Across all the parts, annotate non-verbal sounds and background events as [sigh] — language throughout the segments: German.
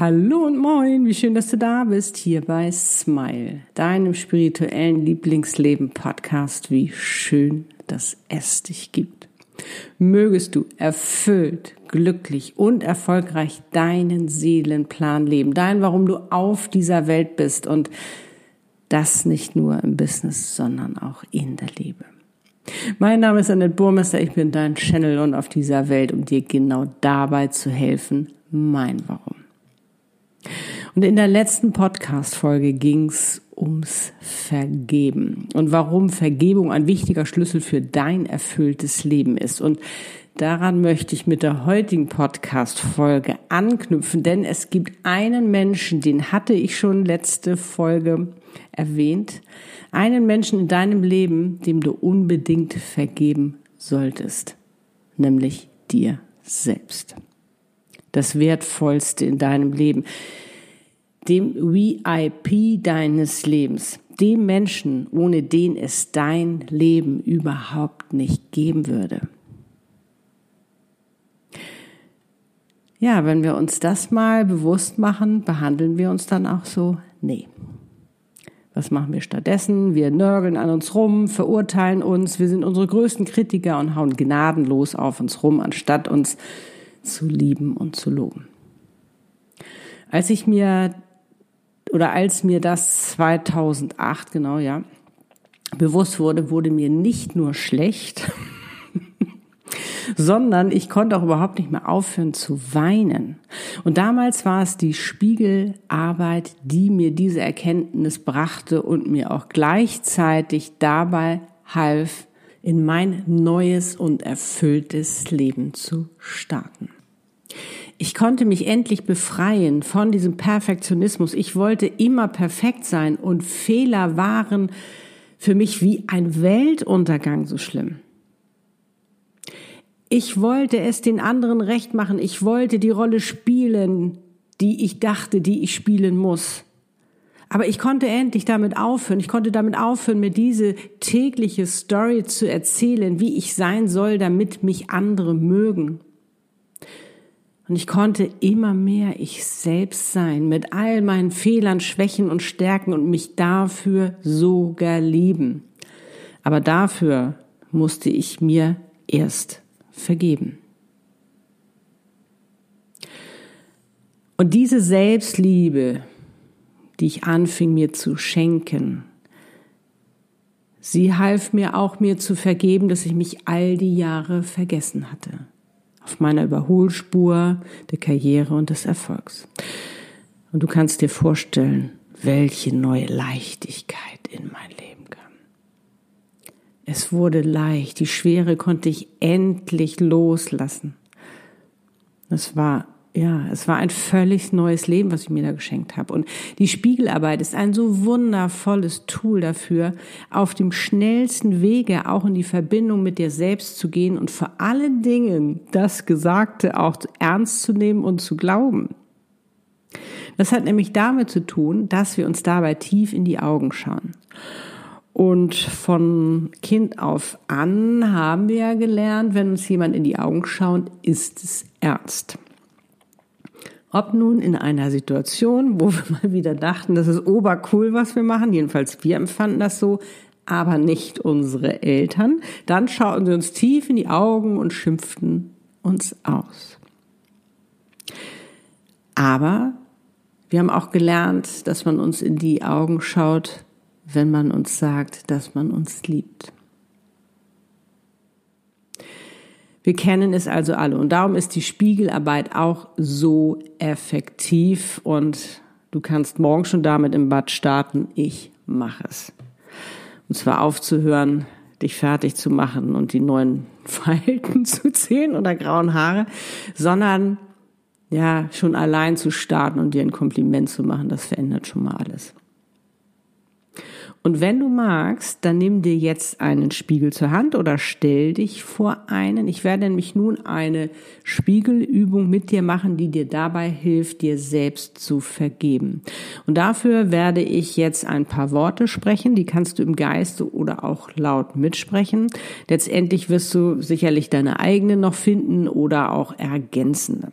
Hallo und moin, wie schön, dass du da bist, hier bei Smile, deinem spirituellen Lieblingsleben-Podcast. Wie schön, dass es dich gibt. Mögest du erfüllt, glücklich und erfolgreich deinen Seelenplan leben, dein, warum du auf dieser Welt bist und das nicht nur im Business, sondern auch in der Liebe. Mein Name ist Annette Burmester, ich bin dein Channel und auf dieser Welt, um dir genau dabei zu helfen, mein Warum. Und in der letzten Podcast-Folge ging's ums Vergeben und warum Vergebung ein wichtiger Schlüssel für dein erfülltes Leben ist. Und daran möchte ich mit der heutigen Podcast-Folge anknüpfen, denn es gibt einen Menschen, den hatte ich schon letzte Folge erwähnt, einen Menschen in deinem Leben, dem du unbedingt vergeben solltest, nämlich dir selbst. Das Wertvollste in deinem Leben, dem VIP deines Lebens, dem Menschen, ohne den es dein Leben überhaupt nicht geben würde. Ja, wenn wir uns das mal bewusst machen, behandeln wir uns dann auch so? Nee. Was machen wir stattdessen? Wir nörgeln an uns rum, verurteilen uns, wir sind unsere größten Kritiker und hauen gnadenlos auf uns rum, anstatt uns zu lieben und zu loben. Als ich mir, oder als mir das 2008, genau, ja, bewusst wurde, wurde mir nicht nur schlecht, [laughs] sondern ich konnte auch überhaupt nicht mehr aufhören zu weinen. Und damals war es die Spiegelarbeit, die mir diese Erkenntnis brachte und mir auch gleichzeitig dabei half, in mein neues und erfülltes Leben zu starten. Ich konnte mich endlich befreien von diesem Perfektionismus. Ich wollte immer perfekt sein und Fehler waren für mich wie ein Weltuntergang so schlimm. Ich wollte es den anderen recht machen. Ich wollte die Rolle spielen, die ich dachte, die ich spielen muss. Aber ich konnte endlich damit aufhören. Ich konnte damit aufhören, mir diese tägliche Story zu erzählen, wie ich sein soll, damit mich andere mögen. Und ich konnte immer mehr ich selbst sein, mit all meinen Fehlern, Schwächen und Stärken und mich dafür sogar lieben. Aber dafür musste ich mir erst vergeben. Und diese Selbstliebe, die ich anfing mir zu schenken, sie half mir auch mir zu vergeben, dass ich mich all die Jahre vergessen hatte. Auf meiner Überholspur der Karriere und des Erfolgs. Und du kannst dir vorstellen, welche neue Leichtigkeit in mein Leben. Es wurde leicht, die Schwere konnte ich endlich loslassen. Es war, ja, es war ein völlig neues Leben, was ich mir da geschenkt habe. Und die Spiegelarbeit ist ein so wundervolles Tool dafür, auf dem schnellsten Wege auch in die Verbindung mit dir selbst zu gehen und vor allen Dingen das Gesagte auch ernst zu nehmen und zu glauben. Das hat nämlich damit zu tun, dass wir uns dabei tief in die Augen schauen. Und von Kind auf an haben wir ja gelernt, wenn uns jemand in die Augen schaut, ist es ernst. Ob nun in einer Situation, wo wir [laughs] mal wieder dachten, das ist obercool, was wir machen, jedenfalls wir empfanden das so, aber nicht unsere Eltern, dann schauten sie uns tief in die Augen und schimpften uns aus. Aber wir haben auch gelernt, dass man uns in die Augen schaut, wenn man uns sagt, dass man uns liebt. Wir kennen es also alle und darum ist die Spiegelarbeit auch so effektiv und du kannst morgen schon damit im Bad starten. Ich mache es. Und zwar aufzuhören, dich fertig zu machen und die neuen [laughs] Falten zu zählen oder grauen Haare, sondern ja, schon allein zu starten und dir ein Kompliment zu machen, das verändert schon mal alles. Und wenn du magst, dann nimm dir jetzt einen Spiegel zur Hand oder stell dich vor einen. Ich werde nämlich nun eine Spiegelübung mit dir machen, die dir dabei hilft, dir selbst zu vergeben. Und dafür werde ich jetzt ein paar Worte sprechen, die kannst du im Geiste oder auch laut mitsprechen. Letztendlich wirst du sicherlich deine eigene noch finden oder auch ergänzende.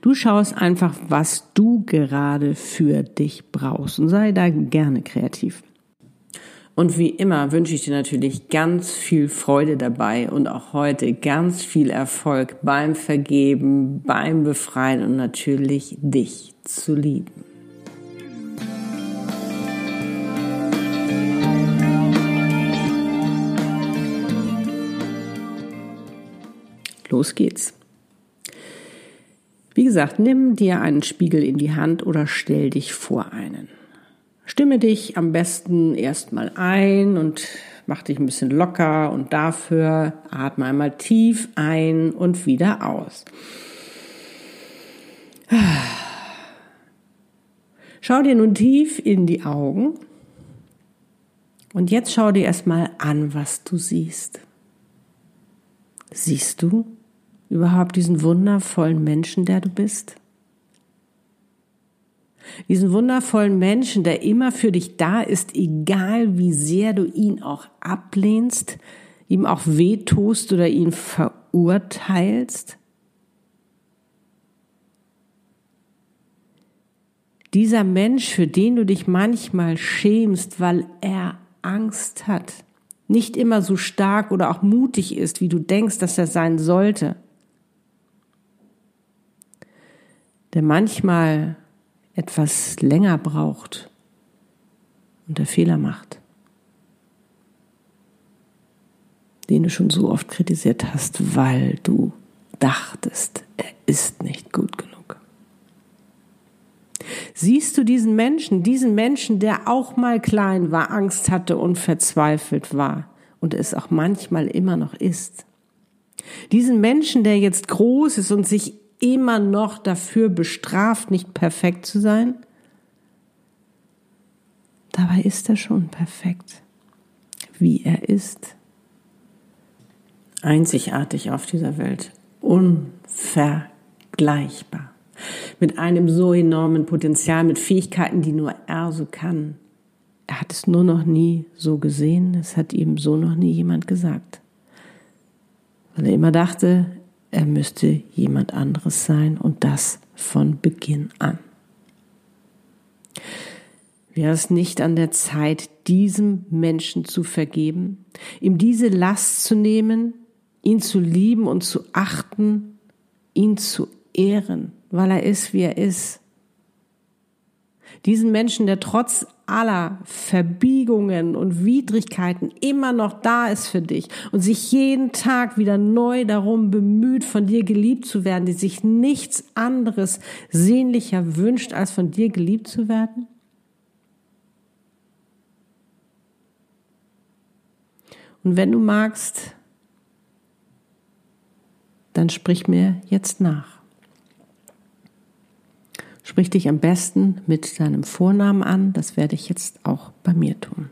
Du schaust einfach, was du gerade für dich brauchst und sei da gerne kreativ. Und wie immer wünsche ich dir natürlich ganz viel Freude dabei und auch heute ganz viel Erfolg beim Vergeben, beim Befreien und natürlich dich zu lieben. Los geht's. Wie gesagt, nimm dir einen Spiegel in die Hand oder stell dich vor einen. Stimme dich am besten erstmal ein und mach dich ein bisschen locker und dafür atme einmal tief ein und wieder aus. Schau dir nun tief in die Augen und jetzt schau dir erstmal an, was du siehst. Siehst du überhaupt diesen wundervollen Menschen, der du bist? Diesen wundervollen Menschen, der immer für dich da ist, egal wie sehr du ihn auch ablehnst, ihm auch wehtust oder ihn verurteilst? Dieser Mensch, für den du dich manchmal schämst, weil er Angst hat, nicht immer so stark oder auch mutig ist, wie du denkst, dass er sein sollte, der manchmal etwas länger braucht und der Fehler macht, den du schon so oft kritisiert hast, weil du dachtest, er ist nicht gut genug. Siehst du diesen Menschen, diesen Menschen, der auch mal klein war, Angst hatte und verzweifelt war und es auch manchmal immer noch ist? Diesen Menschen, der jetzt groß ist und sich immer noch dafür bestraft, nicht perfekt zu sein? Dabei ist er schon perfekt, wie er ist. Einzigartig auf dieser Welt, unvergleichbar. Mit einem so enormen Potenzial, mit Fähigkeiten, die nur er so kann. Er hat es nur noch nie so gesehen, es hat ihm so noch nie jemand gesagt. Weil er immer dachte, er müsste jemand anderes sein und das von Beginn an. Wäre es nicht an der Zeit, diesem Menschen zu vergeben, ihm diese Last zu nehmen, ihn zu lieben und zu achten, ihn zu ehren, weil er ist, wie er ist? Diesen Menschen, der trotz aller Verbiegungen und Widrigkeiten immer noch da ist für dich und sich jeden Tag wieder neu darum bemüht, von dir geliebt zu werden, die sich nichts anderes sehnlicher wünscht, als von dir geliebt zu werden? Und wenn du magst, dann sprich mir jetzt nach. Sprich dich am besten mit deinem Vornamen an. Das werde ich jetzt auch bei mir tun.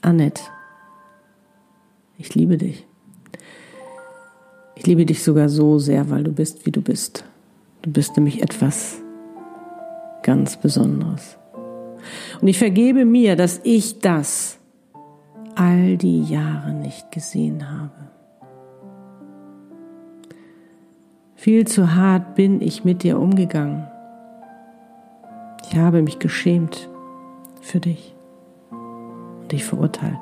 Annette, ich liebe dich. Ich liebe dich sogar so sehr, weil du bist, wie du bist. Du bist nämlich etwas ganz Besonderes. Und ich vergebe mir, dass ich das all die Jahre nicht gesehen habe. Viel zu hart bin ich mit dir umgegangen. Ich habe mich geschämt für dich und dich verurteilt.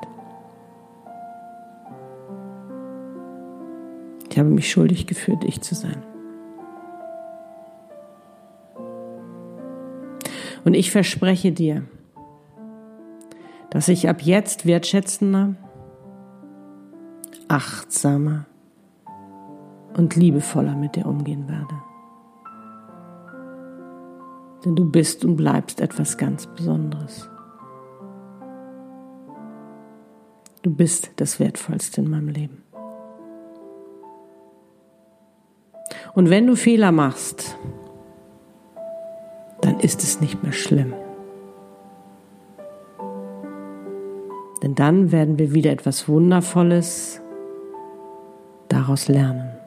Ich habe mich schuldig gefühlt, ich zu sein. Und ich verspreche dir, dass ich ab jetzt wertschätzender, achtsamer, und liebevoller mit dir umgehen werde. Denn du bist und bleibst etwas ganz Besonderes. Du bist das Wertvollste in meinem Leben. Und wenn du Fehler machst, dann ist es nicht mehr schlimm. Denn dann werden wir wieder etwas Wundervolles daraus lernen.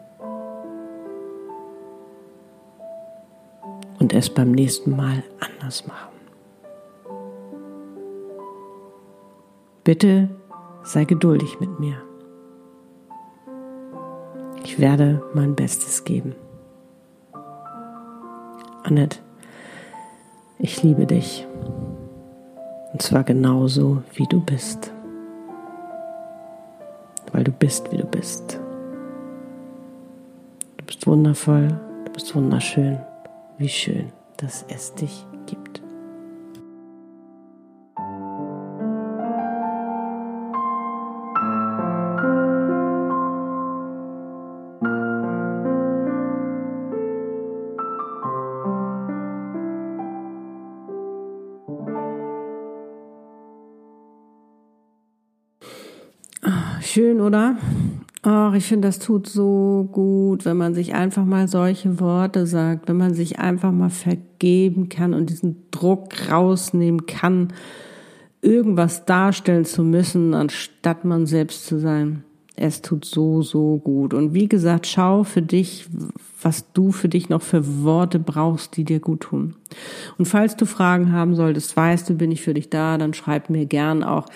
Und es beim nächsten Mal anders machen. Bitte sei geduldig mit mir. Ich werde mein Bestes geben. Annette, ich liebe dich. Und zwar genauso, wie du bist. Weil du bist, wie du bist. Du bist wundervoll, du bist wunderschön. Wie schön, dass es dich gibt. Schön, oder? Ach, ich finde, das tut so gut, wenn man sich einfach mal solche Worte sagt, wenn man sich einfach mal vergeben kann und diesen Druck rausnehmen kann, irgendwas darstellen zu müssen, anstatt man selbst zu sein. Es tut so, so gut. Und wie gesagt, schau für dich, was du für dich noch für Worte brauchst, die dir gut tun. Und falls du Fragen haben solltest, weißt du, bin ich für dich da, dann schreib mir gern auch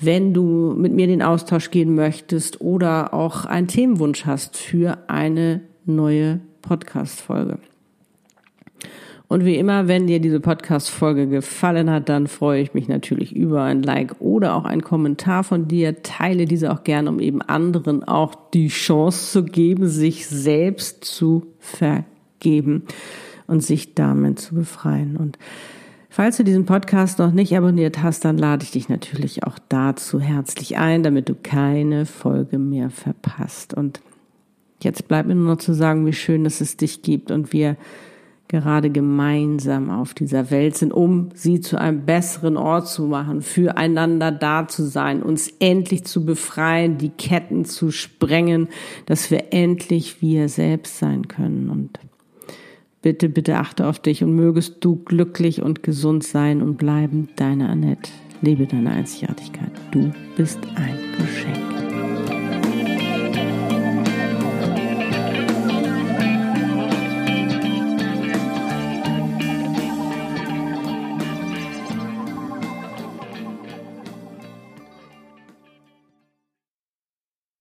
wenn du mit mir den Austausch gehen möchtest oder auch einen Themenwunsch hast für eine neue Podcast-Folge. Und wie immer, wenn dir diese Podcast-Folge gefallen hat, dann freue ich mich natürlich über ein Like oder auch einen Kommentar von dir. Teile diese auch gerne, um eben anderen auch die Chance zu geben, sich selbst zu vergeben und sich damit zu befreien. Und Falls du diesen Podcast noch nicht abonniert hast, dann lade ich dich natürlich auch dazu herzlich ein, damit du keine Folge mehr verpasst. Und jetzt bleibt mir nur noch zu sagen, wie schön dass es dich gibt und wir gerade gemeinsam auf dieser Welt sind, um sie zu einem besseren Ort zu machen, füreinander da zu sein, uns endlich zu befreien, die Ketten zu sprengen, dass wir endlich wir selbst sein können. Und Bitte, bitte achte auf dich und mögest du glücklich und gesund sein und bleiben. Deine Annette. Lebe deine Einzigartigkeit. Du bist ein Geschenk.